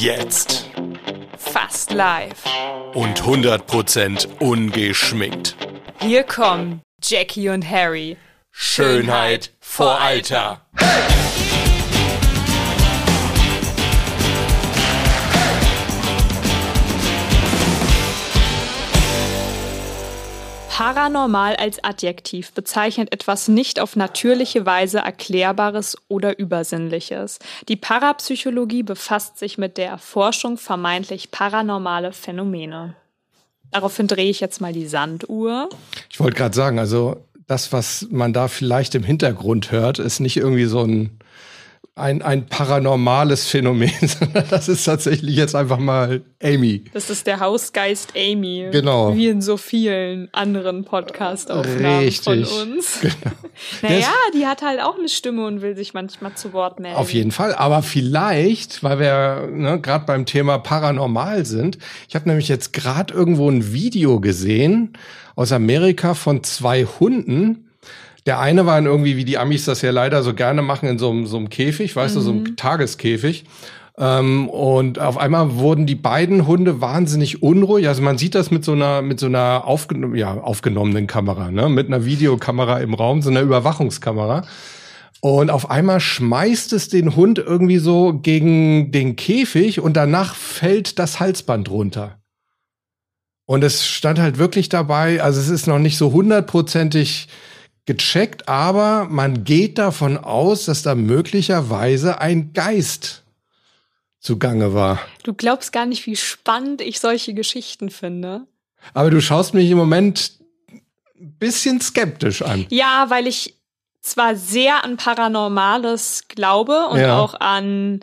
Jetzt. Fast live. Und 100% ungeschminkt. Hier kommen Jackie und Harry. Schönheit vor Alter. Paranormal als Adjektiv bezeichnet etwas nicht auf natürliche Weise Erklärbares oder Übersinnliches. Die Parapsychologie befasst sich mit der Erforschung vermeintlich paranormale Phänomene. Daraufhin drehe ich jetzt mal die Sanduhr. Ich wollte gerade sagen, also das, was man da vielleicht im Hintergrund hört, ist nicht irgendwie so ein ein, ein paranormales Phänomen, sondern das ist tatsächlich jetzt einfach mal Amy. Das ist der Hausgeist Amy. Genau. Wie in so vielen anderen Podcast-Aufnahmen von uns. Genau. naja, die hat halt auch eine Stimme und will sich manchmal zu Wort melden. Auf jeden Fall. Aber vielleicht, weil wir ne, gerade beim Thema paranormal sind, ich habe nämlich jetzt gerade irgendwo ein Video gesehen aus Amerika von zwei Hunden, der eine war irgendwie, wie die Amis das ja leider so gerne machen, in so einem, so einem Käfig, weißt mhm. du, so einem mhm. Tageskäfig. Ähm, und auf einmal wurden die beiden Hunde wahnsinnig unruhig. Also man sieht das mit so einer, mit so einer aufgenom ja, aufgenommenen Kamera, ne? mit einer Videokamera im Raum, so einer Überwachungskamera. Und auf einmal schmeißt es den Hund irgendwie so gegen den Käfig und danach fällt das Halsband runter. Und es stand halt wirklich dabei, also es ist noch nicht so hundertprozentig gecheckt, aber man geht davon aus, dass da möglicherweise ein Geist zugange war. Du glaubst gar nicht, wie spannend ich solche Geschichten finde. Aber du schaust mich im Moment ein bisschen skeptisch an. Ja, weil ich zwar sehr an Paranormales glaube und ja. auch an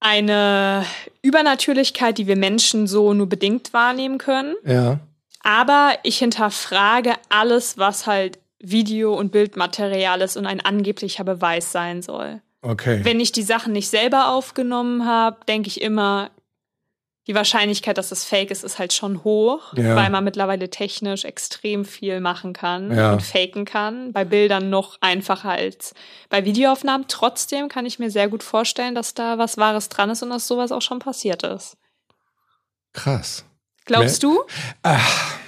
eine Übernatürlichkeit, die wir Menschen so nur bedingt wahrnehmen können. Ja. Aber ich hinterfrage alles, was halt Video- und Bildmaterial ist und ein angeblicher Beweis sein soll. Okay. Wenn ich die Sachen nicht selber aufgenommen habe, denke ich immer, die Wahrscheinlichkeit, dass es fake ist, ist halt schon hoch, ja. weil man mittlerweile technisch extrem viel machen kann ja. und faken kann. Bei Bildern noch einfacher als bei Videoaufnahmen. Trotzdem kann ich mir sehr gut vorstellen, dass da was Wahres dran ist und dass sowas auch schon passiert ist. Krass. Glaubst du? Ach.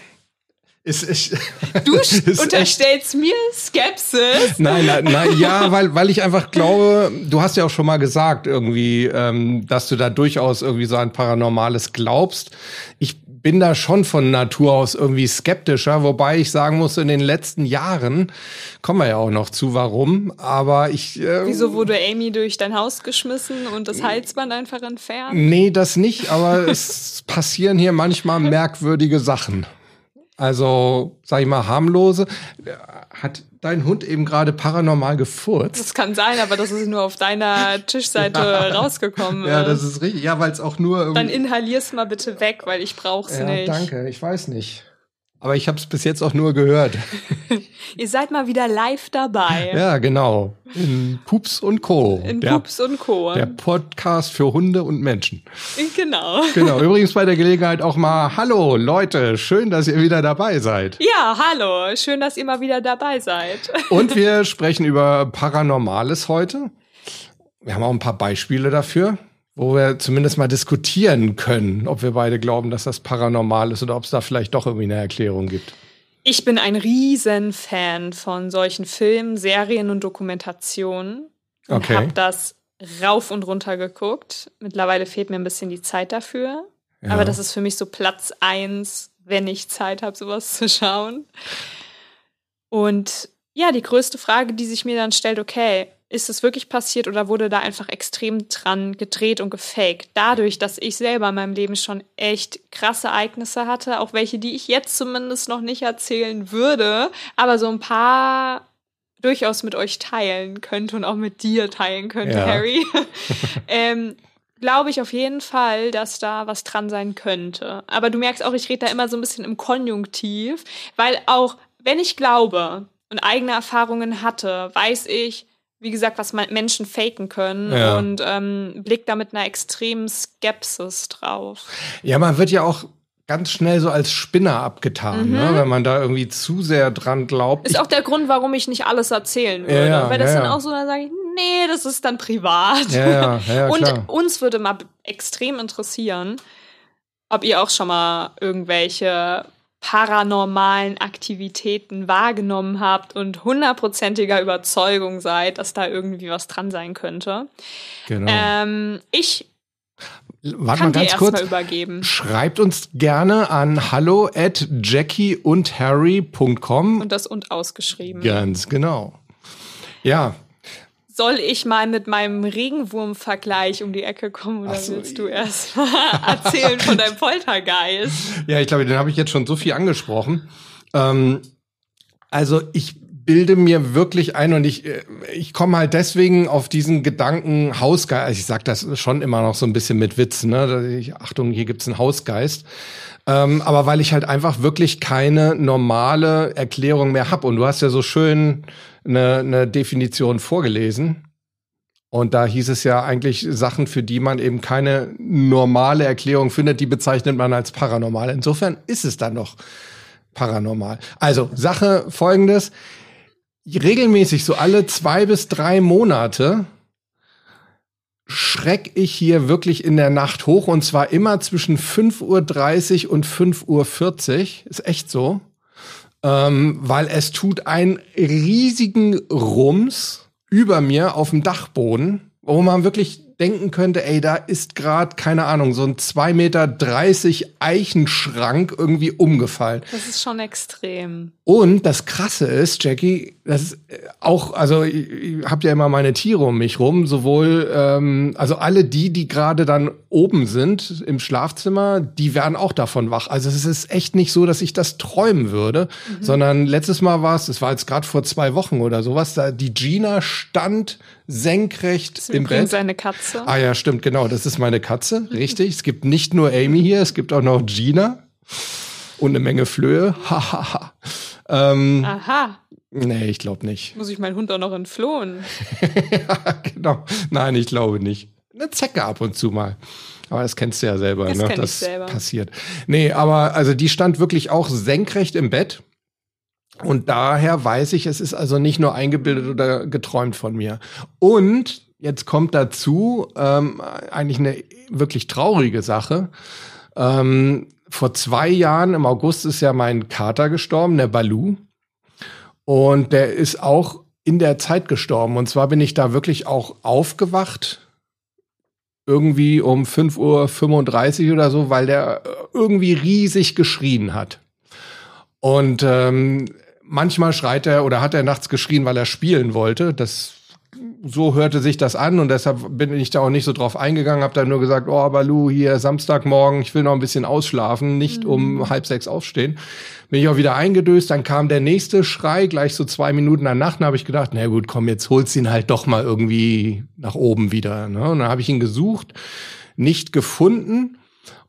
Ist, ich, du unterstellst echt, mir Skepsis. Nein, nein, nein, ja, weil, weil ich einfach glaube, du hast ja auch schon mal gesagt, irgendwie, ähm, dass du da durchaus irgendwie so ein Paranormales glaubst. Ich bin da schon von Natur aus irgendwie skeptischer, wobei ich sagen muss, in den letzten Jahren kommen wir ja auch noch zu, warum. Aber ich. Ähm, Wieso wurde Amy durch dein Haus geschmissen und das Halsband einfach entfernt? Nee, das nicht, aber es passieren hier manchmal merkwürdige Sachen. Also, sag ich mal, harmlose. Hat dein Hund eben gerade paranormal gefurzt? Das kann sein, aber das ist nur auf deiner Tischseite ja. rausgekommen. Ja, das ist richtig. Ja, weil es auch nur. Dann inhalier's mal bitte weg, weil ich brauch's ja, nicht. Danke, ich weiß nicht. Aber ich habe es bis jetzt auch nur gehört. Ihr seid mal wieder live dabei. Ja, genau. In Pups und Co. In der, Pups und Co. Der Podcast für Hunde und Menschen. Genau. Genau. Übrigens bei der Gelegenheit auch mal Hallo Leute, schön, dass ihr wieder dabei seid. Ja, hallo, schön, dass ihr mal wieder dabei seid. Und wir sprechen über Paranormales heute. Wir haben auch ein paar Beispiele dafür wo wir zumindest mal diskutieren können, ob wir beide glauben, dass das paranormal ist oder ob es da vielleicht doch irgendwie eine Erklärung gibt. Ich bin ein Riesenfan von solchen Filmen, Serien und Dokumentationen. Und okay. habe das rauf und runter geguckt. Mittlerweile fehlt mir ein bisschen die Zeit dafür. Ja. Aber das ist für mich so Platz eins, wenn ich Zeit habe, sowas zu schauen. Und ja, die größte Frage, die sich mir dann stellt, okay, ist es wirklich passiert oder wurde da einfach extrem dran gedreht und gefaked? Dadurch, dass ich selber in meinem Leben schon echt krasse Ereignisse hatte, auch welche, die ich jetzt zumindest noch nicht erzählen würde, aber so ein paar durchaus mit euch teilen könnte und auch mit dir teilen könnte, ja. Harry. ähm, glaube ich auf jeden Fall, dass da was dran sein könnte. Aber du merkst auch, ich rede da immer so ein bisschen im Konjunktiv, weil auch wenn ich glaube und eigene Erfahrungen hatte, weiß ich, wie gesagt, was Menschen faken können ja. und ähm, blickt da mit einer extremen Skepsis drauf. Ja, man wird ja auch ganz schnell so als Spinner abgetan, Mhm. ne? wenn man da irgendwie zu sehr dran glaubt. Ist auch der Grund, warum ich nicht alles erzählen würde. Ja, Weil das ja, dann auch so, dann sage ich, nee, das ist dann privat. ja, ja, Und klar. uns würde mal extrem interessieren, ob ihr auch schon mal irgendwelche paranormalen Aktivitäten wahrgenommen habt und hundertprozentiger Überzeugung seid, dass da irgendwie was dran sein könnte. genau. Ähm, ich Warte mal ganz kurz. übergeben. Schreibt uns gerne an hallo at jackieundharry.com. Und das und ausgeschrieben. Ganz genau. Ja, Soll ich mal mit meinem Regenwurm-Vergleich um die Ecke kommen oder so, willst du erst mal erzählen von deinem Poltergeist? ja, ich glaube, den habe ich jetzt schon so viel angesprochen. Ähm, also ich bilde mir wirklich ein und ich, äh, ich komme halt deswegen auf diesen Gedanken Hausgeist. Also ich sage das schon immer noch so ein bisschen mit Witz, ne? Ich, Achtung, hier gibt's einen Hausgeist. Ähm, aber weil ich halt einfach wirklich keine normale Erklärung mehr hab. Und du hast ja so schön eine, eine Definition vorgelesen. Und da hieß es ja eigentlich Sachen, für die man eben keine normale Erklärung findet, die bezeichnet man als paranormal. Insofern ist es dann noch paranormal. Also Sache folgendes. Regelmäßig, so alle zwei bis drei Monate, schreck ich hier wirklich in der Nacht hoch und zwar immer zwischen 5.30 Uhr und 5.40 Uhr. Ist echt so. Ähm, weil es tut einen riesigen Rums über mir auf dem Dachboden, wo man wirklich denken könnte, ey, da ist gerade, keine Ahnung, so ein 2,30 Meter Eichenschrank irgendwie umgefallen. Das ist schon extrem. Und das Krasse ist, Jackie, das ist äh, auch, also ich, ich hab ja immer meine Tiere um mich rum, sowohl, ähm, also alle die, die gerade dann oben sind im Schlafzimmer, die werden auch davon wach. Also es ist echt nicht so, dass ich das träumen würde, sondern letztes Mal war es, das war jetzt gerade vor zwei Wochen oder sowas, da die Gina stand senkrecht Das ist im Bett. seine Katze. Ah ja, stimmt, genau. Das ist meine Katze, richtig. Es gibt nicht nur Amy hier, es gibt auch noch Gina und eine Menge Flöhe. Hahaha. ähm, Aha, nee, ich glaube nicht. muss ich meinen Hund auch noch entflohen? ja, genau. Nein, ich glaube nicht. Eine Zecke ab und zu mal. Aber das kennst du ja selber, Das ne? das selber. passiert. Nee, aber also die stand wirklich auch senkrecht im Bett. Und daher weiß ich, es ist also nicht nur eingebildet oder geträumt von mir. Und jetzt kommt dazu ähm, eigentlich eine wirklich traurige Sache. Ähm, vor zwei Jahren im August ist ja mein Kater gestorben, der Balu. Und der ist auch in der Zeit gestorben. Und zwar bin ich da wirklich auch aufgewacht. Irgendwie um 5.35 Uhr oder so, weil der äh, irgendwie riesig geschrien hat. Und ähm, manchmal schreit er oder hat er nachts geschrien, weil er spielen wollte. Das so hörte sich das an und deshalb bin ich da auch nicht so drauf eingegangen, habe dann nur gesagt, oh Balu, hier Samstagmorgen, ich will noch ein bisschen ausschlafen, nicht um halb sechs aufstehen. Bin ich auch wieder eingedöst, dann kam der nächste Schrei, gleich so zwei Minuten danach, dann habe ich gedacht, na gut, komm, jetzt holst ihn halt doch mal irgendwie nach oben wieder. Ne? Und dann habe ich ihn gesucht, nicht gefunden.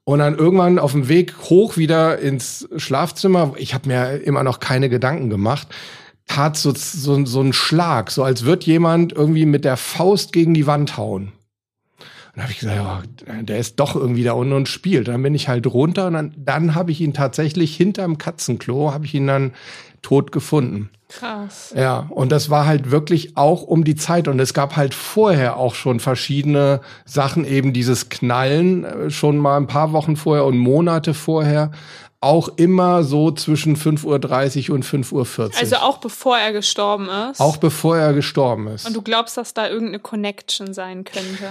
Und dann irgendwann auf dem Weg hoch wieder ins Schlafzimmer, ich habe mir immer noch keine Gedanken gemacht, tat so, so, so ein Schlag, so als wird jemand irgendwie mit der Faust gegen die Wand hauen. Und dann habe ich gesagt, ja, der ist doch irgendwie da unten und spielt. Dann bin ich halt runter und dann, dann habe ich ihn tatsächlich hinterm Katzenklo, habe ich ihn dann tot gefunden. Krass. Ja, und das war halt wirklich auch um die Zeit. Und es gab halt vorher auch schon verschiedene Sachen, eben dieses Knallen, äh, schon mal ein paar Wochen vorher und Monate vorher. Auch immer so zwischen 5.30 Uhr und 5.40 Uhr. Also auch bevor er gestorben ist. auch bevor er gestorben ist. Und du glaubst, dass da irgendeine Connection sein könnte?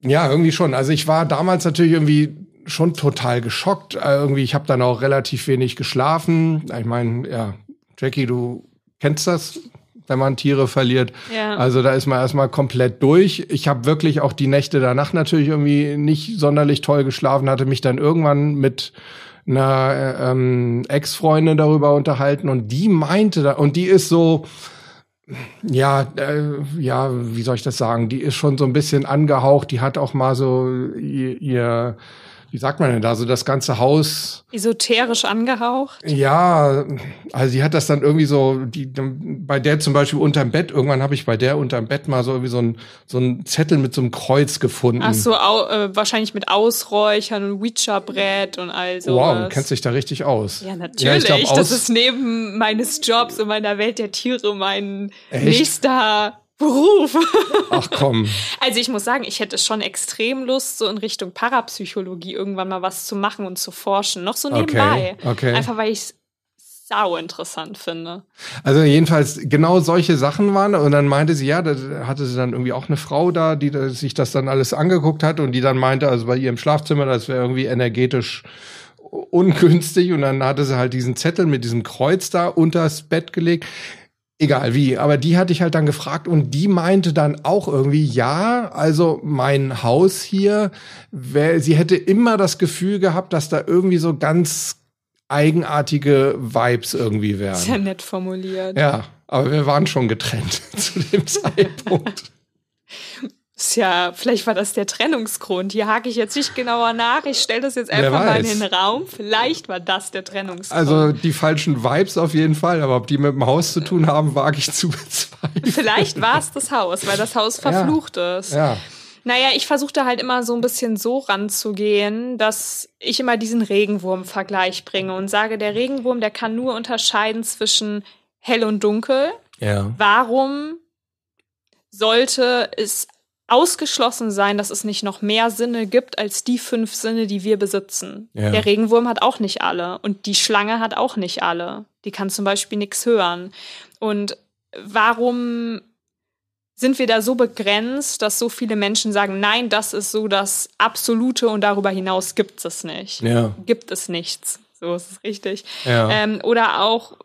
Ja, irgendwie schon. Also ich war damals natürlich irgendwie schon total geschockt. Äh, irgendwie, ich habe dann auch relativ wenig geschlafen. Ich meine, ja, Jackie, du kennst das, wenn man Tiere verliert. Ja. Also da ist man erstmal komplett durch. Ich habe wirklich auch die Nächte danach natürlich irgendwie nicht sonderlich toll geschlafen, hatte mich dann irgendwann mit einer äh, ähm, Ex-Freundin darüber unterhalten und die meinte da, und die ist so, ja, äh, ja, wie soll ich das sagen? Die ist schon so ein bisschen angehaucht. Die hat auch mal so ihr, ihr wie sagt man denn da, so das ganze Haus. Esoterisch angehaucht? Ja, also die hat das dann irgendwie so, die, bei der zum Beispiel unterm Bett, irgendwann habe ich bei der unterm Bett mal so irgendwie so ein, so ein Zettel mit so einem Kreuz gefunden. Ach so, au, äh, wahrscheinlich mit Ausräuchern und Ouija-Brett und all sowas. Wow, du kennst dich da richtig aus. Ja, natürlich. Ja, glaub, das ist neben meines Jobs und meiner Welt der Tiere mein Echt? nächster Beruf. Ach komm. Also ich muss sagen, ich hätte schon extrem Lust, so in Richtung Parapsychologie irgendwann mal was zu machen und zu forschen. Noch so nebenbei. Okay. okay. Einfach weil ich es sau interessant finde. Also jedenfalls genau solche Sachen waren und dann meinte sie, ja, da hatte sie dann irgendwie auch eine Frau da, die sich das dann alles angeguckt hat und die dann meinte, also bei ihrem Schlafzimmer, das wäre irgendwie energetisch ungünstig und dann hatte sie halt diesen Zettel mit diesem Kreuz da unters Bett gelegt. Egal wie, aber die hatte ich halt dann gefragt und die meinte dann auch irgendwie, ja, also mein Haus hier, wär, sie hätte immer das Gefühl gehabt, dass da irgendwie so ganz eigenartige Vibes irgendwie wären. Sehr nett formuliert. Ja, aber wir waren schon getrennt zu dem Zeitpunkt. Tja, vielleicht war das der Trennungsgrund. Hier hake ich jetzt nicht genauer nach. Ich stelle das jetzt einfach mal in den Raum. Vielleicht war das der Trennungsgrund. Also die falschen Vibes auf jeden Fall, aber ob die mit dem Haus zu tun haben, wage ich zu bezweifeln. Vielleicht war es das Haus, weil das Haus verflucht ja. ist. Ja. Naja, ich versuchte halt immer so ein bisschen so ranzugehen, dass ich immer diesen Regenwurm-Vergleich bringe und sage, der Regenwurm, der kann nur unterscheiden zwischen hell und dunkel. Ja. Warum sollte es ausgeschlossen sein, dass es nicht noch mehr Sinne gibt als die fünf Sinne, die wir besitzen. Ja. Der Regenwurm hat auch nicht alle und die Schlange hat auch nicht alle. Die kann zum Beispiel nichts hören. Und warum sind wir da so begrenzt, dass so viele Menschen sagen, nein, das ist so das Absolute und darüber hinaus gibt es nicht. Ja. Gibt es nichts. So ist es richtig. Ja. Ähm, oder auch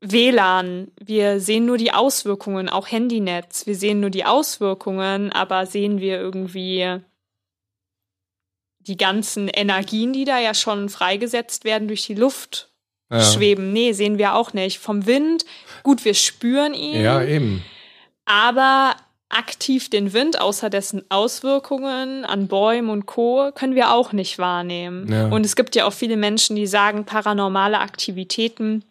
WLAN, wir sehen nur die Auswirkungen, auch Handynetz, wir sehen nur die Auswirkungen, aber sehen wir irgendwie die ganzen Energien, die da ja schon freigesetzt werden durch die Luft ja. schweben. Nee, sehen wir auch nicht. Vom Wind, gut, wir spüren ihn. Ja, eben. Aber aktiv den Wind, außer dessen Auswirkungen an Bäumen und Co., können wir auch nicht wahrnehmen. Ja. Und es gibt ja auch viele Menschen, die sagen, paranormale Aktivitäten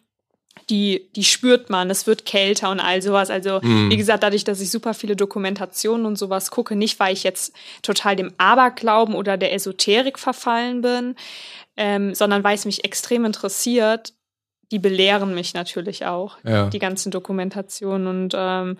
die, die spürt man, es wird kälter und all sowas. Also, mm. wie gesagt, dadurch, dass ich super viele Dokumentationen und sowas gucke, nicht weil ich jetzt total dem Aberglauben oder der Esoterik verfallen bin, ähm, sondern weil es mich extrem interessiert, die belehren mich natürlich auch, ja. die ganzen Dokumentationen und ähm,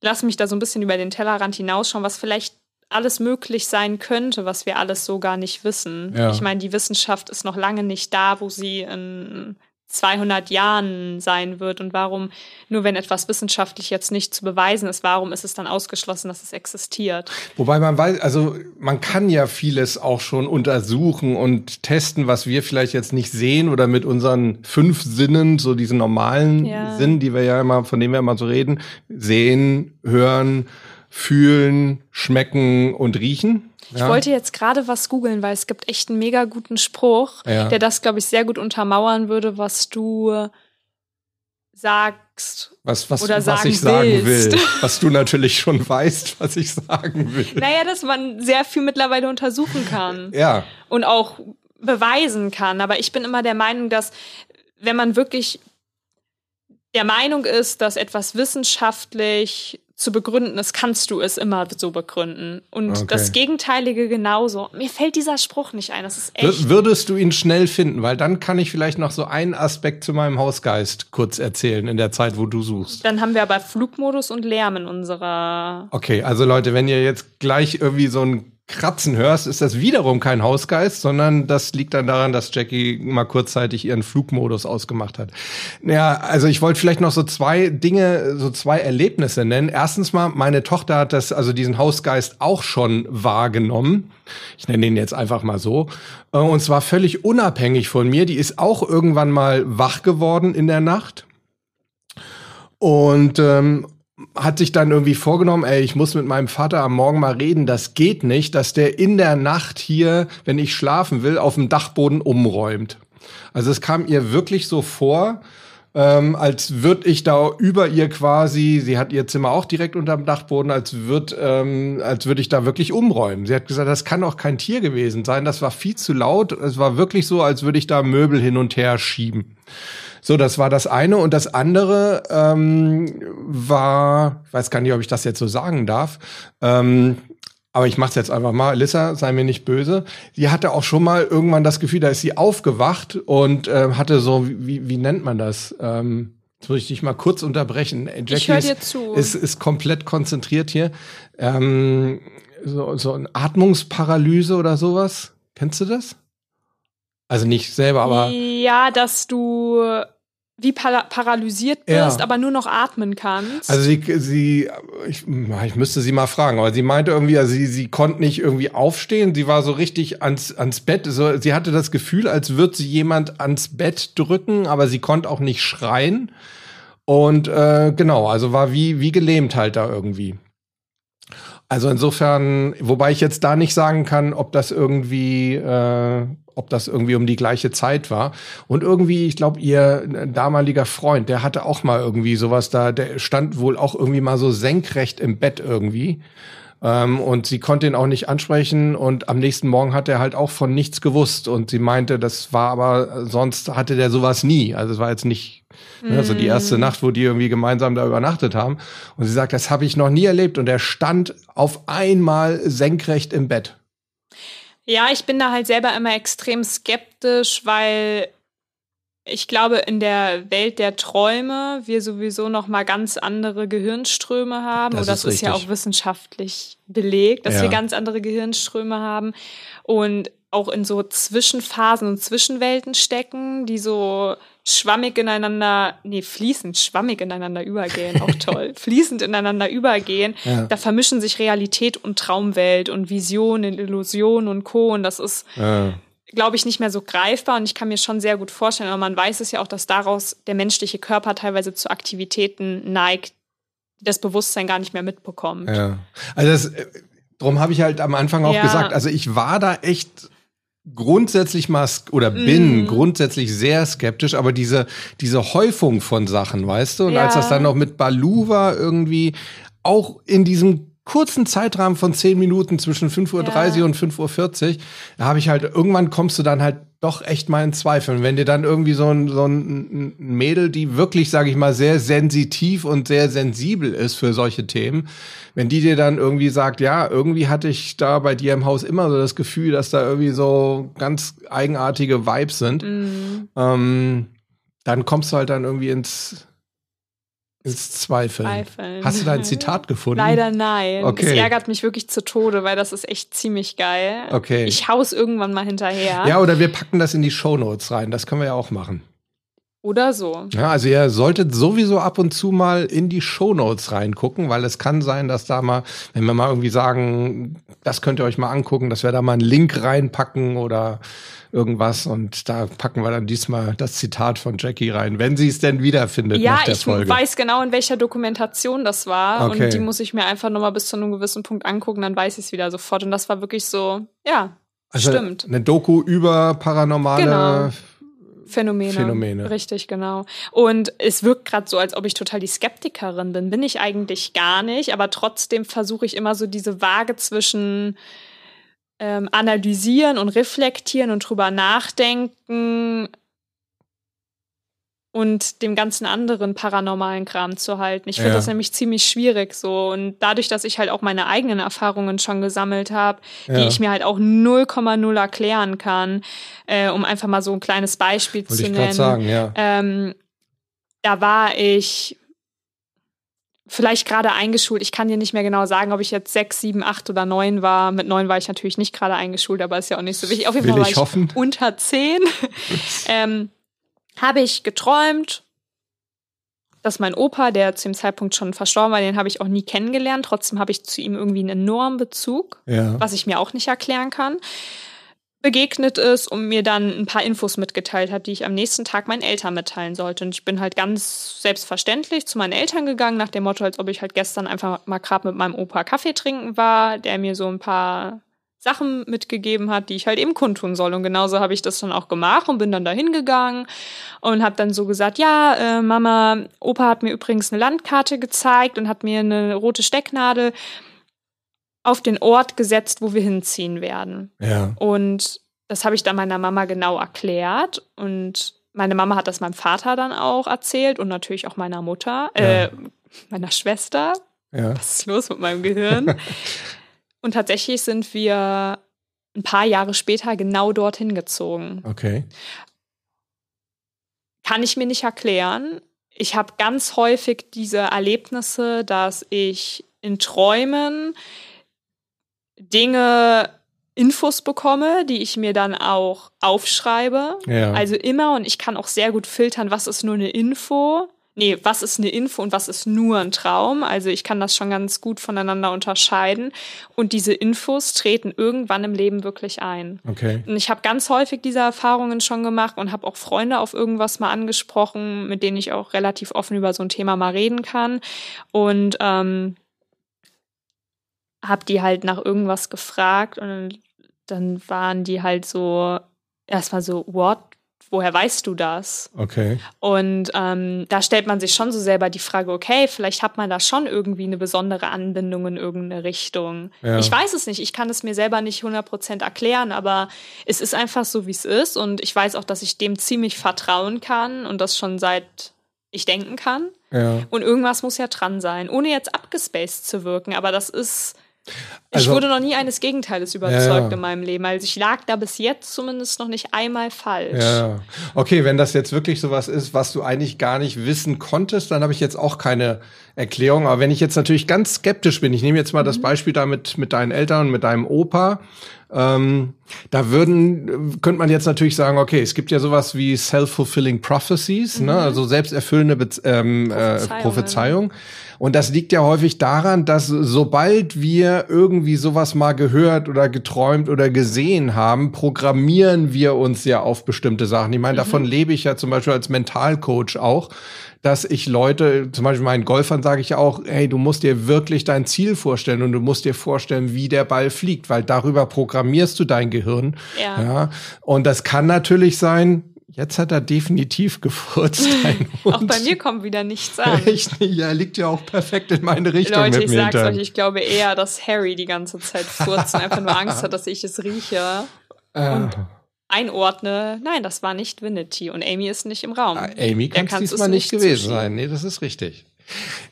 lass mich da so ein bisschen über den Tellerrand hinausschauen, was vielleicht alles möglich sein könnte, was wir alles so gar nicht wissen. Ja. Ich meine, die Wissenschaft ist noch lange nicht da, wo sie in 200 Jahren sein wird und warum, nur wenn etwas wissenschaftlich jetzt nicht zu beweisen ist, warum ist es dann ausgeschlossen, dass es existiert? Wobei man weiß, also man kann ja vieles auch schon untersuchen und testen, was wir vielleicht jetzt nicht sehen oder mit unseren fünf Sinnen, so diesen normalen ja. Sinn, die wir ja immer, von denen wir immer so reden, sehen, hören, fühlen, schmecken und riechen. Ich ja. wollte jetzt gerade was googeln, weil es gibt echt einen mega guten Spruch, ja. der das, glaube ich, sehr gut untermauern würde, was du sagst. Was, was, oder was sagen ich sagen willst. will. Was du natürlich schon weißt, was ich sagen will. Naja, dass man sehr viel mittlerweile untersuchen kann. Ja. Und auch beweisen kann. Aber ich bin immer der Meinung, dass wenn man wirklich der Meinung ist, dass etwas wissenschaftlich zu begründen ist, kannst du es immer so begründen. Und Okay. das Gegenteilige genauso. Mir fällt dieser Spruch nicht ein. Das ist echt. Würdest du ihn schnell finden? Weil dann kann ich vielleicht noch so einen Aspekt zu meinem Hausgeist kurz erzählen in der Zeit, wo du suchst. Dann haben wir aber Flugmodus und Lärm in unserer. Okay, also Leute, wenn ihr jetzt gleich irgendwie so ein Kratzen hörst, ist das wiederum kein Hausgeist, sondern das liegt dann daran, dass Jackie mal kurzzeitig ihren Flugmodus ausgemacht hat. Naja, also ich wollte vielleicht noch so zwei Dinge, so zwei Erlebnisse nennen. Erstens mal, meine Tochter hat das, also diesen Hausgeist auch schon wahrgenommen. Ich nenne ihn jetzt einfach mal so. Äh, Und zwar völlig unabhängig von mir. Die ist auch irgendwann mal wach geworden in der Nacht. Und ähm, hat sich dann irgendwie vorgenommen, ey, ich muss mit meinem Vater am Morgen mal reden, das geht nicht, dass der in der Nacht hier, wenn ich schlafen will, auf dem Dachboden umräumt. Also es kam ihr wirklich so vor, ähm, als würde ich da über ihr quasi, sie hat ihr Zimmer auch direkt unterm Dachboden, als würde ähm, als würde ich da wirklich umräumen. Sie hat gesagt, das kann auch kein Tier gewesen sein, das war viel zu laut. Es war wirklich so, als würde ich da Möbel hin und her schieben. So, das war das eine. Und das andere ähm, war, ich weiß gar nicht, ob ich das jetzt so sagen darf, ähm, aber ich mach's jetzt einfach mal. Lissa, sei mir nicht böse. Die hatte auch schon mal irgendwann das Gefühl, da ist sie aufgewacht und äh, hatte so, wie, wie nennt man das? Ähm, Jetzt muss ich dich mal kurz unterbrechen. Jackie ich höre dir zu. Ist, ist komplett konzentriert hier. Ähm, so, so ein Atmungsparalyse oder sowas. Kennst du das? Also nicht selber, aber. Ja, dass du wie para paralysiert bist, ja. aber nur noch atmen kannst. Also sie, sie ich, ich müsste sie mal fragen, aber sie meinte irgendwie, also sie, sie konnte nicht irgendwie aufstehen, sie war so richtig ans, ans Bett, so, sie hatte das Gefühl, als würde sie jemand ans Bett drücken, aber sie konnte auch nicht schreien. Und äh, genau, also war wie, wie gelähmt halt da irgendwie. Also insofern, wobei ich jetzt da nicht sagen kann, ob das irgendwie, äh, ob das irgendwie um die gleiche Zeit war. Und irgendwie, ich glaube, ihr damaliger Freund, der hatte auch mal irgendwie sowas da, der stand wohl auch irgendwie mal so senkrecht im Bett irgendwie. Ähm, und sie konnte ihn auch nicht ansprechen und am nächsten Morgen hat er halt auch von nichts gewusst und sie meinte, das war aber, sonst hatte der sowas nie. Also es war jetzt nicht mm. also die erste mm. Nacht, wo die irgendwie gemeinsam da übernachtet haben. Und sie sagt, das habe ich noch nie erlebt und er stand auf einmal senkrecht im Bett. Ja, ich bin da halt selber immer extrem skeptisch, weil ich glaube, in der Welt der Träume wir sowieso noch mal ganz andere Gehirnströme haben. Das, Oder das ist, ist ja auch wissenschaftlich belegt, dass ja. wir ganz andere Gehirnströme haben und auch in so Zwischenphasen und Zwischenwelten stecken, die so schwammig ineinander, nee, fließend, schwammig ineinander übergehen, auch toll, fließend ineinander übergehen. Ja. Da vermischen sich Realität und Traumwelt und Vision und Illusion und Co. Und das ist, ja. Glaube ich, nicht mehr so greifbar. Und ich kann mir schon sehr gut vorstellen, aber man weiß es ja auch, dass daraus der menschliche Körper teilweise zu Aktivitäten neigt, die das Bewusstsein gar nicht mehr mitbekommt. Ja. Also das, Drum habe ich halt am Anfang auch ja. gesagt, also ich war da echt grundsätzlich mal oder bin mm. grundsätzlich sehr skeptisch, aber diese diese Häufung von Sachen, weißt du, und ja. als das dann noch mit Balu war irgendwie auch in diesem kurzen Zeitrahmen von zehn Minuten zwischen 5.30 Uhr ja. und 5.40 Uhr, da habe ich halt, irgendwann kommst du dann halt doch echt mal in Zweifel. wenn dir dann irgendwie so ein, so ein Mädel, die wirklich, sage ich mal, sehr sensitiv und sehr sensibel ist für solche Themen, wenn die dir dann irgendwie sagt, ja, irgendwie hatte ich da bei dir im Haus immer so das Gefühl, dass da irgendwie so ganz eigenartige Vibes sind, mhm. ähm, dann kommst du halt dann irgendwie ins ins Zweifeln. Zweifeln. Hast du da ein Zitat gefunden? Leider nein. Okay. Es ärgert mich wirklich zu Tode, weil das ist echt ziemlich geil. Okay. Ich hau's irgendwann mal hinterher. Ja, oder wir packen das in die Shownotes rein. Das können wir ja auch machen. Oder so. Ja, also ihr solltet sowieso ab und zu mal in die Shownotes reingucken, weil es kann sein, dass da mal, wenn wir mal irgendwie sagen, das könnt ihr euch mal angucken, dass wir da mal einen Link reinpacken oder irgendwas und da packen wir dann diesmal das Zitat von Jackie rein, wenn sie es denn wiederfindet ja, nach der Folge. Ja, ich weiß genau, in welcher Dokumentation das war okay. und die muss ich mir einfach nochmal bis zu einem gewissen Punkt angucken, dann weiß ich es wieder sofort und das war wirklich so, ja, also stimmt. Eine Doku über paranormale genau. Phänomene. Phänomene. Richtig, genau. Und es wirkt gerade so, als ob ich total die Skeptikerin bin. Bin ich eigentlich gar nicht, aber trotzdem versuche ich immer so diese Waage zwischen ähm, analysieren und reflektieren und drüber nachdenken und dem ganzen anderen paranormalen Kram zu halten. Ich finde ja. das nämlich ziemlich schwierig so. Und dadurch, dass ich halt auch meine eigenen Erfahrungen schon gesammelt habe, ja. die ich mir halt auch 0,0 erklären kann, äh, um einfach mal so ein kleines Beispiel Wollte zu nennen. Sagen, ja. ähm, da war ich vielleicht gerade eingeschult. Ich kann dir nicht mehr genau sagen, ob ich jetzt sechs, sieben, acht oder neun war. Mit neun war ich natürlich nicht gerade eingeschult, aber ist ja auch nicht so wichtig. Auf jeden Will Fall war ich, hoffen. unter zehn. ähm, habe ich geträumt, dass mein Opa, der zu dem Zeitpunkt schon verstorben war, den habe ich auch nie kennengelernt. Trotzdem habe ich zu ihm irgendwie einen enormen Bezug, ja. was ich mir auch nicht erklären kann begegnet ist und mir dann ein paar Infos mitgeteilt hat, die ich am nächsten Tag meinen Eltern mitteilen sollte. Und ich bin halt ganz selbstverständlich zu meinen Eltern gegangen, nach dem Motto, als ob ich halt gestern einfach mal gerade mit meinem Opa Kaffee trinken war, der mir so ein paar Sachen mitgegeben hat, die ich halt eben kundtun soll. Und genauso habe ich das dann auch gemacht und bin dann da hingegangen und habe dann so gesagt, ja, äh, Mama, Opa hat mir übrigens eine Landkarte gezeigt und hat mir eine rote Stecknadel auf den Ort gesetzt, wo wir hinziehen werden. Ja. Und das habe ich dann meiner Mama genau erklärt und meine Mama hat das meinem Vater dann auch erzählt und natürlich auch meiner Mutter, äh, ja. meiner Schwester. Ja. Was ist los mit meinem Gehirn? Und tatsächlich sind wir ein paar Jahre später genau dorthin gezogen. Okay. Kann ich mir nicht erklären. Ich habe ganz häufig diese Erlebnisse, dass ich in Träumen Dinge, Infos bekomme, die ich mir dann auch aufschreibe. Ja. Also immer und ich kann auch sehr gut filtern, was ist nur eine Info nee, was ist eine Info und was ist nur ein Traum. Also ich kann das schon ganz gut voneinander unterscheiden. Und diese Infos treten irgendwann im Leben wirklich ein. Okay. Und ich habe ganz häufig diese Erfahrungen schon gemacht und habe auch Freunde auf irgendwas mal angesprochen, mit denen ich auch relativ offen über so ein Thema mal reden kann. Und ähm, habe die halt nach irgendwas gefragt und dann waren die halt so erstmal so, what? Woher weißt du das? Okay. Und ähm, da stellt man sich schon so selber die Frage, okay, vielleicht hat man da schon irgendwie eine besondere Anbindung in irgendeine Richtung. Ja. Ich weiß es nicht, ich kann es mir selber nicht 100% erklären, aber es ist einfach so, wie es ist und ich weiß auch, dass ich dem ziemlich vertrauen kann und das schon seit ich denken kann. Ja. Und irgendwas muss ja dran sein, ohne jetzt abgespaced zu wirken, aber das ist Also- ich wurde noch nie eines Gegenteils überzeugt Ja, in meinem Leben. Also ich lag da bis jetzt zumindest noch nicht einmal falsch. Ja, okay, wenn das jetzt wirklich sowas ist, was du eigentlich gar nicht wissen konntest, dann habe ich jetzt auch keine Erklärung. Aber wenn ich jetzt natürlich ganz skeptisch bin, ich nehme jetzt mal das Beispiel da mit, mit deinen Eltern und mit deinem Opa, ähm, da würden, könnte man jetzt natürlich sagen, okay, es gibt ja sowas wie self-fulfilling prophecies, ne? also selbsterfüllende Be ähm, äh, Prophezeiungen. Prophezeiung. Und das liegt ja häufig daran, dass sobald wir irgendwie sowas mal gehört oder geträumt oder gesehen haben, programmieren wir uns ja auf bestimmte Sachen. Ich meine, davon lebe ich ja zum Beispiel als Mentalcoach auch, dass ich Leute, zum Beispiel meinen Golfern sage ich auch, hey, du musst dir wirklich dein Ziel vorstellen und du musst dir vorstellen, wie der Ball fliegt, weil darüber programmierst du dein Gehirn. Ja. ja. Und das kann natürlich sein, jetzt hat er definitiv gefurzt. Auch bei mir kommt wieder nichts an. Echt er liegt ja auch perfekt in meine Richtung Leute, ich sag's hinterher. euch, ich glaube eher, dass Harry die ganze Zeit furzt und einfach nur Angst hat, dass ich es rieche. Ah. Einordne, nein, das war nicht Vinity und Amy ist nicht im Raum. Ah, Amy kann es diesmal es nicht nicht gewesen sein. Nee, das ist richtig.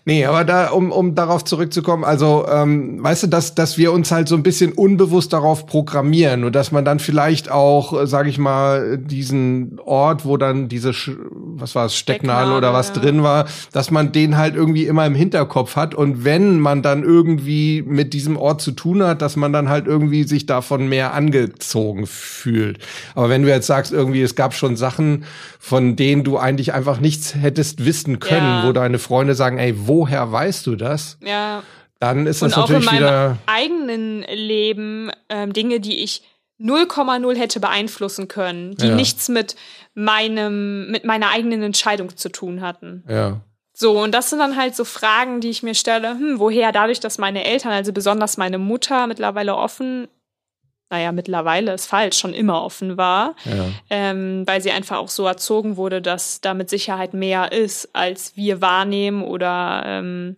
Nee, aber da, um, um darauf zurückzukommen, also ähm, weißt du, dass, dass wir uns halt so ein bisschen unbewusst darauf programmieren und dass man dann vielleicht auch, äh, sage ich mal, diesen Ort, wo dann diese, was war es, Stecknadel oder was Stecknadel, ja. drin war, dass man den halt irgendwie immer im Hinterkopf hat und wenn man dann irgendwie mit diesem Ort zu tun hat, dass man dann halt irgendwie sich davon mehr angezogen fühlt. Aber wenn du jetzt sagst, irgendwie, es gab schon Sachen, von denen du eigentlich einfach nichts hättest wissen können, Ja. wo deine Freunde sagen, ey, woher weißt du das? Ja, Dann ist das und auch in natürlich meinem wieder. eigenen Leben ähm, Dinge, die ich 0,0 hätte beeinflussen können, die Ja. nichts mit meinem, mit meiner eigenen Entscheidung zu tun hatten. Ja. So, und das sind dann halt so Fragen, die ich mir stelle, hm, woher dadurch, dass meine Eltern, also besonders meine Mutter mittlerweile offen, naja, mittlerweile ist falsch, schon immer offen war, Ja. ähm, weil sie einfach auch so erzogen wurde, dass da mit Sicherheit mehr ist, als wir wahrnehmen oder ähm,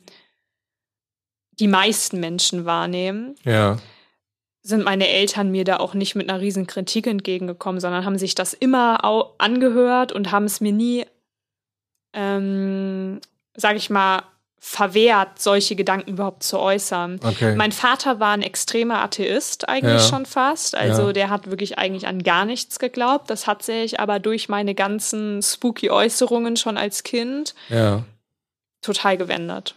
die meisten Menschen wahrnehmen, Ja. sind meine Eltern mir da auch nicht mit einer riesen Kritik entgegengekommen, sondern haben sich das immer angehört und haben es mir nie, ähm, sag ich mal, verwehrt, solche Gedanken überhaupt zu äußern. Okay. Mein Vater war ein extremer Atheist eigentlich Ja. schon fast. Also Ja. der hat wirklich eigentlich an gar nichts geglaubt. Das hat sich aber durch meine ganzen spooky Äußerungen schon als Kind ja. total gewendet.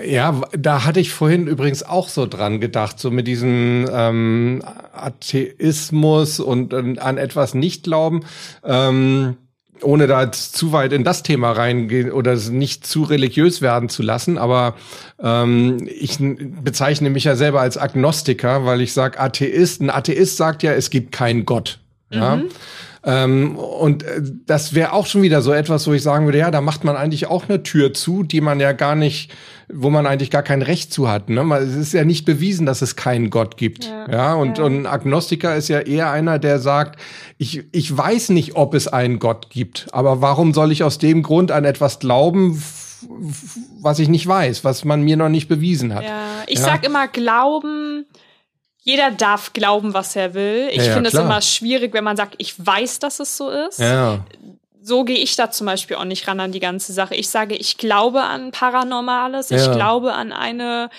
Ja, da hatte ich vorhin übrigens auch so dran gedacht, so mit diesem ähm, Atheismus und äh, an etwas nicht glauben. Ähm, ohne da jetzt zu weit in das Thema reingehen oder nicht zu religiös werden zu lassen, aber ähm, ich bezeichne mich ja selber als Agnostiker, weil ich sage Atheist. Ein Atheist sagt ja, es gibt keinen Gott. Ja? Ähm, und äh, das wäre auch schon wieder so etwas, wo ich sagen würde, ja, da macht man eigentlich auch eine Tür zu, die man ja gar nicht, wo man eigentlich gar kein Recht zu hat. Ne? Es ist ja nicht bewiesen, dass es keinen Gott gibt. Ja, ja und, ja. und Agnostiker ist ja eher einer, der sagt, ich, ich weiß nicht, ob es einen Gott gibt, aber warum soll ich aus dem Grund an etwas glauben, was ich nicht weiß, was man mir noch nicht bewiesen hat. Ja, ich ja? sag immer, Glauben jeder darf glauben, was er will. Ich ja, finde es immer schwierig, wenn man sagt, ich weiß, dass es so ist. Ja. So gehe ich da zum Beispiel auch nicht ran an die ganze Sache. Ich sage, ich glaube an Paranormales, ich glaube an eine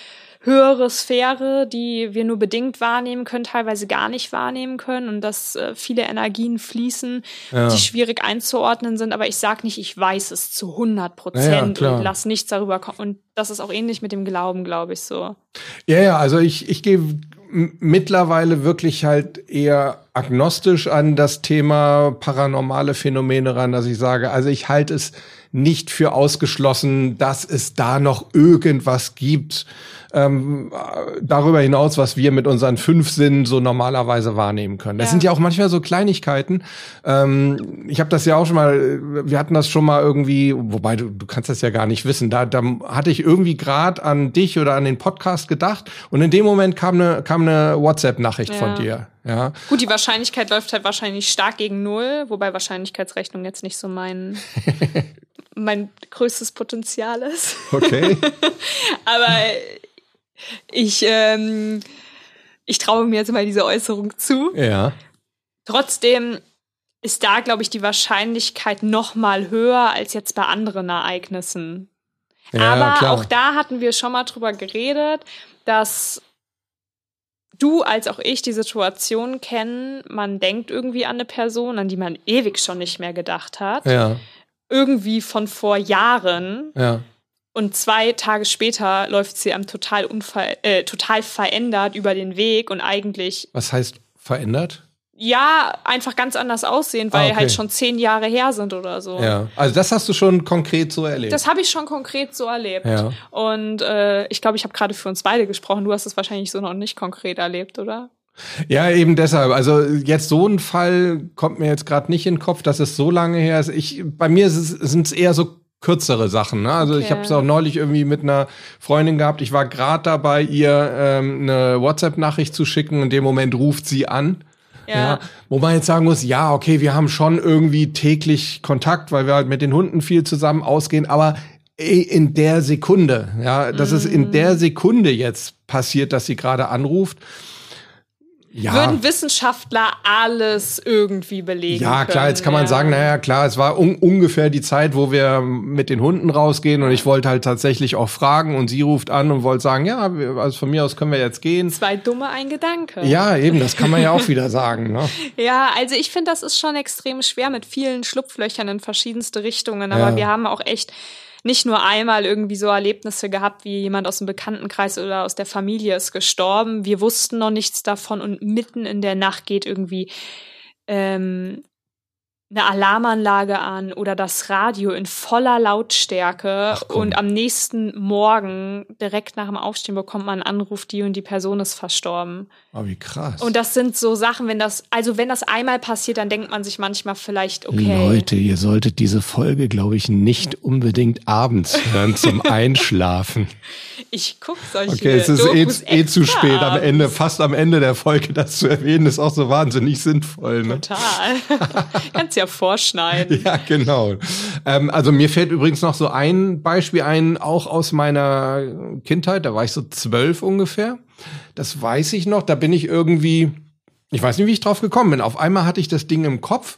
höhere Sphäre, die wir nur bedingt wahrnehmen können, teilweise gar nicht wahrnehmen können und dass äh, viele Energien fließen, ja. die schwierig einzuordnen sind. Aber ich sage nicht, ich weiß es zu 100 Prozent ja, und lass nichts darüber kommen. Und das ist auch ähnlich mit dem Glauben, glaube ich so. Ja, ja, also ich, ich gehe mittlerweile wirklich halt eher agnostisch an das Thema paranormale Phänomene ran, dass ich sage, also ich halte es nicht für ausgeschlossen, dass es da noch irgendwas gibt, ähm, darüber hinaus, was wir mit unseren fünf Sinnen so normalerweise wahrnehmen können. Das ja. sind ja auch manchmal so Kleinigkeiten. Ähm, ich habe das ja auch schon mal, wir hatten das schon mal irgendwie, wobei du, du kannst das ja gar nicht wissen. Da, da hatte ich irgendwie gerade an dich oder an den Podcast gedacht und in dem Moment kam eine, kam eine WhatsApp-Nachricht ja. von dir. Ja. Gut, die Wahrscheinlichkeit läuft halt wahrscheinlich stark gegen null, wobei Wahrscheinlichkeitsrechnung jetzt nicht so mein mein größtes Potenzial ist. Okay. Aber ich, ähm, ich traue mir jetzt mal diese Äußerung zu. Ja. Trotzdem ist da, glaube ich, die Wahrscheinlichkeit noch mal höher als jetzt bei anderen Ereignissen. Ja, Aber klar. auch da hatten wir schon mal drüber geredet, dass du als auch ich die Situation kennen, man denkt irgendwie an eine Person, an die man ewig schon nicht mehr gedacht hat. Ja. Irgendwie von vor Jahren. Ja. Und zwei Tage später läuft sie am total, unver äh, total verändert über den Weg und eigentlich. Was heißt verändert? Ja, einfach ganz anders aussehen, weil ah, okay. halt schon zehn Jahre her sind oder so. Ja, also das hast du schon konkret so erlebt. Das habe ich schon konkret so erlebt. Ja. Und äh, ich glaube, ich habe gerade für uns beide gesprochen. Du hast es wahrscheinlich so noch nicht konkret erlebt, oder? Ja, eben deshalb. Also jetzt so ein Fall kommt mir jetzt gerade nicht in den Kopf, dass es so lange her ist. Ich, bei mir sind es eher so kürzere Sachen. Ne? Also okay. ich habe es auch neulich irgendwie mit einer Freundin gehabt. Ich war gerade dabei, ihr ähm, eine WhatsApp-Nachricht zu schicken. In dem Moment ruft sie an. Ja. ja. Wo man jetzt sagen muss, ja, okay, wir haben schon irgendwie täglich Kontakt, weil wir halt mit den Hunden viel zusammen ausgehen, aber in der Sekunde, ja, dass mm. es in der mhm. Sekunde jetzt passiert, dass sie gerade anruft ja. würden Wissenschaftler alles irgendwie belegen. Ja, klar, jetzt kann man ja. sagen, naja, klar, es war un ungefähr die Zeit, wo wir mit den Hunden rausgehen und ich wollte halt tatsächlich auch fragen und sie ruft an und wollte sagen, ja, also von mir aus können wir jetzt gehen. Zwei dumme, ein Gedanke. Ja, eben, das kann man ja auch wieder sagen. Ne? Ja, also ich finde, das ist schon extrem schwer mit vielen Schlupflöchern in verschiedenste Richtungen, aber ja. wir haben auch echt nicht nur einmal irgendwie so Erlebnisse gehabt, wie jemand aus dem Bekanntenkreis oder aus der Familie ist gestorben. Wir wussten noch nichts davon und mitten in der Nacht geht irgendwie ähm, eine Alarmanlage an oder das Radio in voller Lautstärke und am nächsten Morgen direkt nach dem Aufstehen bekommt man einen Anruf, die und die Person ist verstorben. Oh, wie krass. Und das sind so Sachen, wenn das, also wenn das einmal passiert, dann denkt man sich manchmal vielleicht, okay. Leute, ihr solltet diese Folge, glaube ich, nicht unbedingt abends hören zum Einschlafen. Ich gucke solche Okay, es ist eh, eh zu spät am Ende, fast am Ende der Folge das zu erwähnen, ist auch so wahnsinnig sinnvoll. Ne? Total. Kannst ja vorschneiden. Ja, genau. Ähm, also mir fällt übrigens noch so ein Beispiel ein, auch aus meiner Kindheit, da war ich so zwölf ungefähr. Das weiß ich noch, da bin ich irgendwie, ich weiß nicht, wie ich drauf gekommen bin. Auf einmal hatte ich das Ding im Kopf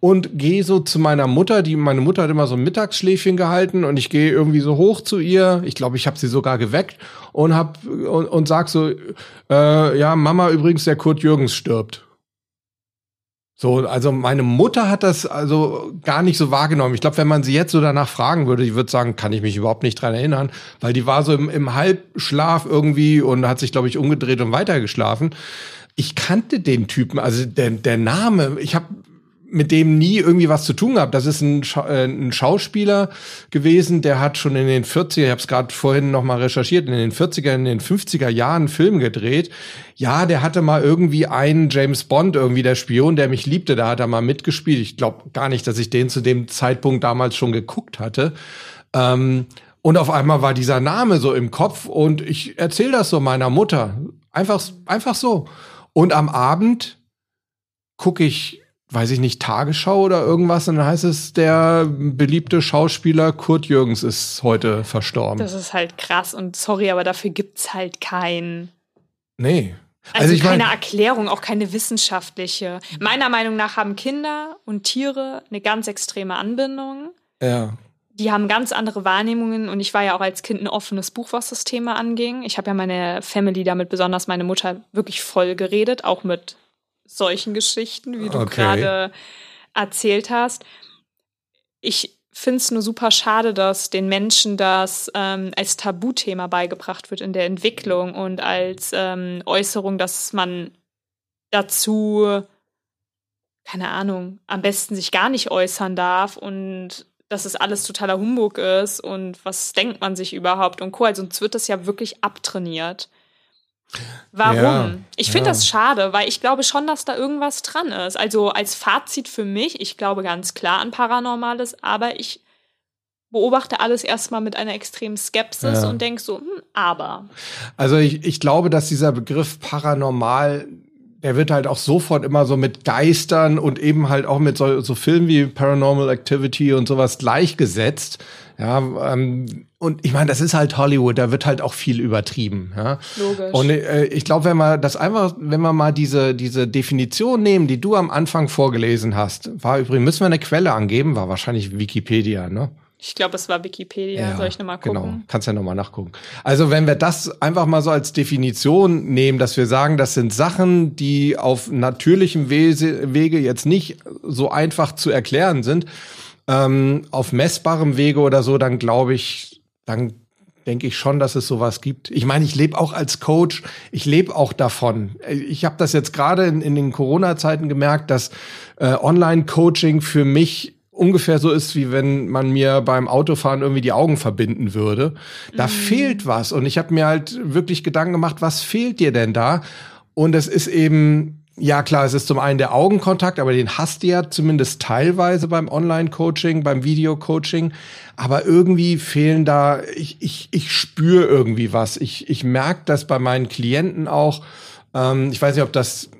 und gehe so zu meiner Mutter, die meine Mutter hat immer so ein Mittagsschläfchen gehalten und ich gehe irgendwie so hoch zu ihr. Ich glaube, ich habe sie sogar geweckt und hab und, und sag so, äh, ja Mama, übrigens der Kurt Jürgens stirbt. So, also meine Mutter hat das also gar nicht so wahrgenommen. Ich glaube, wenn man sie jetzt so danach fragen würde, die würde sagen, kann ich mich überhaupt nicht dran erinnern, weil die war so im, im Halbschlaf irgendwie und hat sich, glaube ich, umgedreht und weitergeschlafen. Ich kannte den Typen, also der, der Name, ich habe mit dem nie irgendwie was zu tun gehabt. Das ist ein, Scha äh, ein Schauspieler gewesen, der hat schon in den 40er, ich habe es gerade vorhin noch mal recherchiert, in den 40er, in den 50er Jahren Film gedreht. Ja, der hatte mal irgendwie einen James Bond, irgendwie der Spion, der mich liebte, da hat er mal mitgespielt. Ich glaube gar nicht, dass ich den zu dem Zeitpunkt damals schon geguckt hatte. Ähm, und auf einmal war dieser Name so im Kopf und ich erzähle das so meiner Mutter. Einfach, einfach so. Und am Abend gucke ich weiß ich nicht, Tagesschau oder irgendwas, und dann heißt es, der beliebte Schauspieler Kurt Jürgens ist heute verstorben. Das ist halt krass und sorry, aber dafür gibt's halt kein. Nee. Also, also keine mein, Erklärung, auch keine wissenschaftliche. Meiner Meinung nach haben Kinder und Tiere eine ganz extreme Anbindung. Ja. Die haben ganz andere Wahrnehmungen und ich war ja auch als Kind ein offenes Buch, was das Thema anging. Ich habe ja meine Family damit, besonders meine Mutter, wirklich voll geredet, auch mit solchen Geschichten, wie du okay. gerade erzählt hast. Ich finde es nur super schade, dass den Menschen das ähm, als Tabuthema beigebracht wird in der Entwicklung und als ähm, Äußerung, dass man dazu, keine Ahnung, am besten sich gar nicht äußern darf und dass es alles totaler Humbug ist und was denkt man sich überhaupt und Co. Also uns wird das ja wirklich abtrainiert. Warum? Ja, ich finde ja. das schade, weil ich glaube schon, dass da irgendwas dran ist. Also als Fazit für mich, ich glaube ganz klar an Paranormales, aber ich beobachte alles erstmal mit einer extremen Skepsis ja. und denke so, hm, aber. Also ich, ich glaube, dass dieser Begriff paranormal, der wird halt auch sofort immer so mit Geistern und eben halt auch mit so, so Filmen wie Paranormal Activity und sowas gleichgesetzt. Ja, ähm, und ich meine, das ist halt Hollywood, da wird halt auch viel übertrieben. Ja? Logisch. Und äh, ich glaube, wenn man das einfach, wenn wir mal diese, diese Definition nehmen, die du am Anfang vorgelesen hast, war übrigens, müssen wir eine Quelle angeben, war wahrscheinlich Wikipedia, ne? Ich glaube, es war Wikipedia. Ja, Soll ich nochmal gucken? Genau, kannst ja nochmal nachgucken. Also wenn wir das einfach mal so als Definition nehmen, dass wir sagen, das sind Sachen, die auf natürlichem Wege jetzt nicht so einfach zu erklären sind, ähm, auf messbarem Wege oder so, dann glaube ich, dann denke ich schon, dass es sowas gibt. Ich meine, ich lebe auch als Coach, ich lebe auch davon. Ich habe das jetzt gerade in, in, den Corona-Zeiten gemerkt, dass äh, Online-Coaching für mich ungefähr so ist, wie wenn man mir beim Autofahren irgendwie die Augen verbinden würde. Da mhm. fehlt was. Und ich habe mir halt wirklich Gedanken gemacht, was fehlt dir denn da? Und es ist eben ja, klar, es ist zum einen der Augenkontakt, aber den hast du ja zumindest teilweise beim Online-Coaching, beim Video-Coaching. Aber irgendwie fehlen da, ich, ich, ich spüre irgendwie was. Ich, ich merke das bei meinen Klienten auch. Ähm, ich weiß nicht, ob das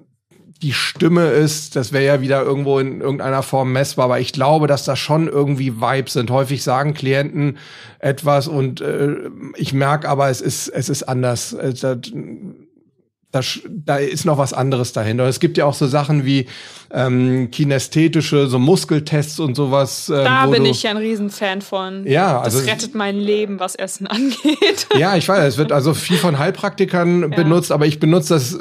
die Stimme ist, das wäre ja wieder irgendwo in irgendeiner Form messbar, aber ich glaube, dass da schon irgendwie Vibes sind. Häufig sagen Klienten etwas und äh, ich merke aber, es ist, es ist anders. Äh, da, da ist noch was anderes dahinter. Es gibt ja auch so Sachen wie ähm, kinästhetische, so Muskeltests und sowas. Ähm, da bin ich ja ein Riesenfan von. Ja, also das rettet mein Leben, was Essen angeht. Ja, ich weiß, es wird also viel von Heilpraktikern ja. benutzt, aber ich benutze das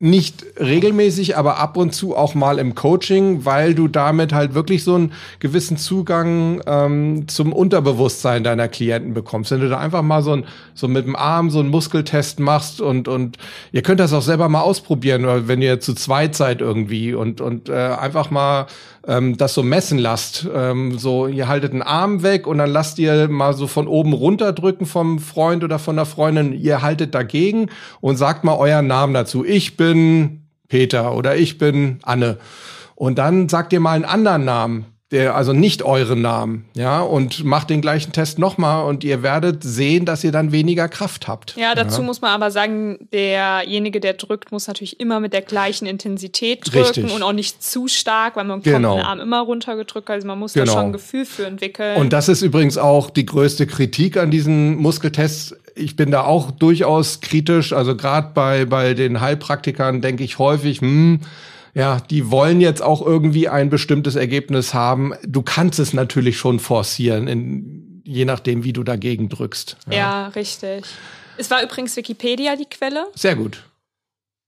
nicht regelmäßig, aber ab und zu auch mal im Coaching, weil du damit halt wirklich so einen gewissen Zugang ähm, zum Unterbewusstsein deiner Klienten bekommst. Wenn du da einfach mal so, ein, so mit dem Arm so einen Muskeltest machst und, und ihr könnt das auch selber mal ausprobieren, wenn ihr zu zweit seid irgendwie und, und äh, einfach mal ähm, das so messen lasst. Ähm, so, ihr haltet einen Arm weg und dann lasst ihr mal so von oben runterdrücken vom Freund oder von der Freundin. Ihr haltet dagegen und sagt mal euren Namen dazu. Ich bin Peter oder ich bin Anne. Und dann sagt ihr mal einen anderen Namen der also nicht euren Namen, ja, und macht den gleichen Test nochmal und ihr werdet sehen, dass ihr dann weniger Kraft habt. Ja, dazu ja. muss man aber sagen, derjenige, der drückt, muss natürlich immer mit der gleichen Intensität drücken Richtig. und auch nicht zu stark, weil man genau. kommt den Arm immer runtergedrückt, also man muss genau. da schon ein Gefühl für entwickeln. Und das ist übrigens auch die größte Kritik an diesen Muskeltests. Ich bin da auch durchaus kritisch, also gerade bei, bei den Heilpraktikern denke ich häufig, hm, ja, die wollen jetzt auch irgendwie ein bestimmtes Ergebnis haben. Du kannst es natürlich schon forcieren, in, je nachdem, wie du dagegen drückst. Ja. ja, richtig. Es war übrigens Wikipedia die Quelle. Sehr gut.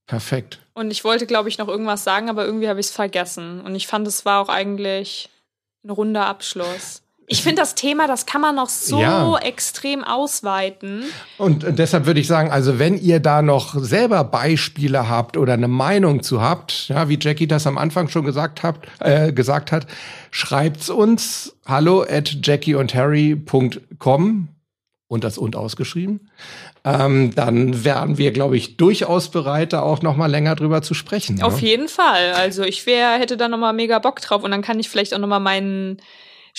Perfekt. Und ich wollte, glaube ich, noch irgendwas sagen, aber irgendwie habe ich es vergessen. Und ich fand, es war auch eigentlich ein runder Abschluss. Ich finde das Thema, das kann man noch so ja. extrem ausweiten. Und deshalb würde ich sagen, also wenn ihr da noch selber Beispiele habt oder eine Meinung zu habt, ja, wie Jackie das am Anfang schon gesagt hat, äh, gesagt hat, schreibt's uns hallo at jackieundharry.com und das und ausgeschrieben. Ähm, dann wären wir, glaube ich, durchaus bereit, da auch noch mal länger drüber zu sprechen. Auf ne? jeden Fall. Also ich wäre, hätte da noch mal mega Bock drauf und dann kann ich vielleicht auch noch mal meinen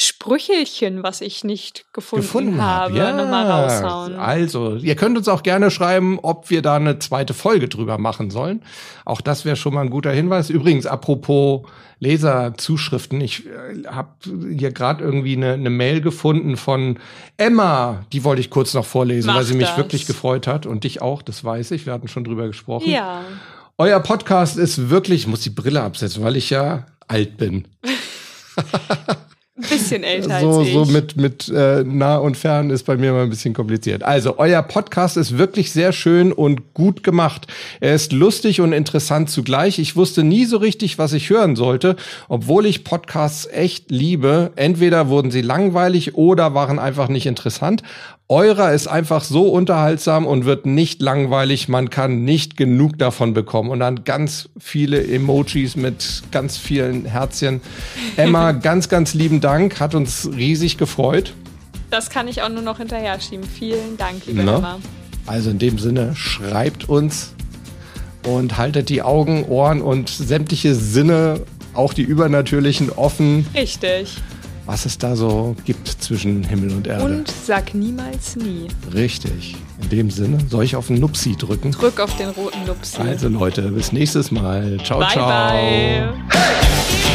Sprüchelchen, was ich nicht gefunden, gefunden habe, ja. nochmal raushauen. Also, ihr könnt uns auch gerne schreiben, ob wir da eine zweite Folge drüber machen sollen. Auch das wäre schon mal ein guter Hinweis. Übrigens, apropos Leserzuschriften, ich äh, habe hier gerade irgendwie eine, eine Mail gefunden von Emma, die wollte ich kurz noch vorlesen, Mach weil sie mich das. wirklich gefreut hat und dich auch, das weiß ich, wir hatten schon drüber gesprochen. Ja. Euer Podcast ist wirklich, ich muss die Brille absetzen, weil ich ja alt bin. Ein bisschen älter so, als ich. So mit, mit äh, nah und fern ist bei mir mal ein bisschen kompliziert. Also, euer Podcast ist wirklich sehr schön und gut gemacht. Er ist lustig und interessant zugleich. Ich wusste nie so richtig, was ich hören sollte, obwohl ich Podcasts echt liebe. Entweder wurden sie langweilig oder waren einfach nicht interessant. Eurer ist einfach so unterhaltsam und wird nicht langweilig. Man kann nicht genug davon bekommen. Und dann ganz viele Emojis mit ganz vielen Herzchen. Emma, ganz, ganz lieben Dank. Hat uns riesig gefreut. Das kann ich auch nur noch hinterher schieben. Vielen Dank, liebe Na? Emma. Also in dem Sinne, schreibt uns und haltet die Augen, Ohren und sämtliche Sinne, auch die übernatürlichen, offen. Richtig was es da so gibt zwischen Himmel und Erde. Und sag niemals nie. Richtig. In dem Sinne, soll ich auf den Nupsi drücken? Drück auf den roten Nupsi. Also Leute, bis nächstes Mal. Ciao, bye, ciao. Bye.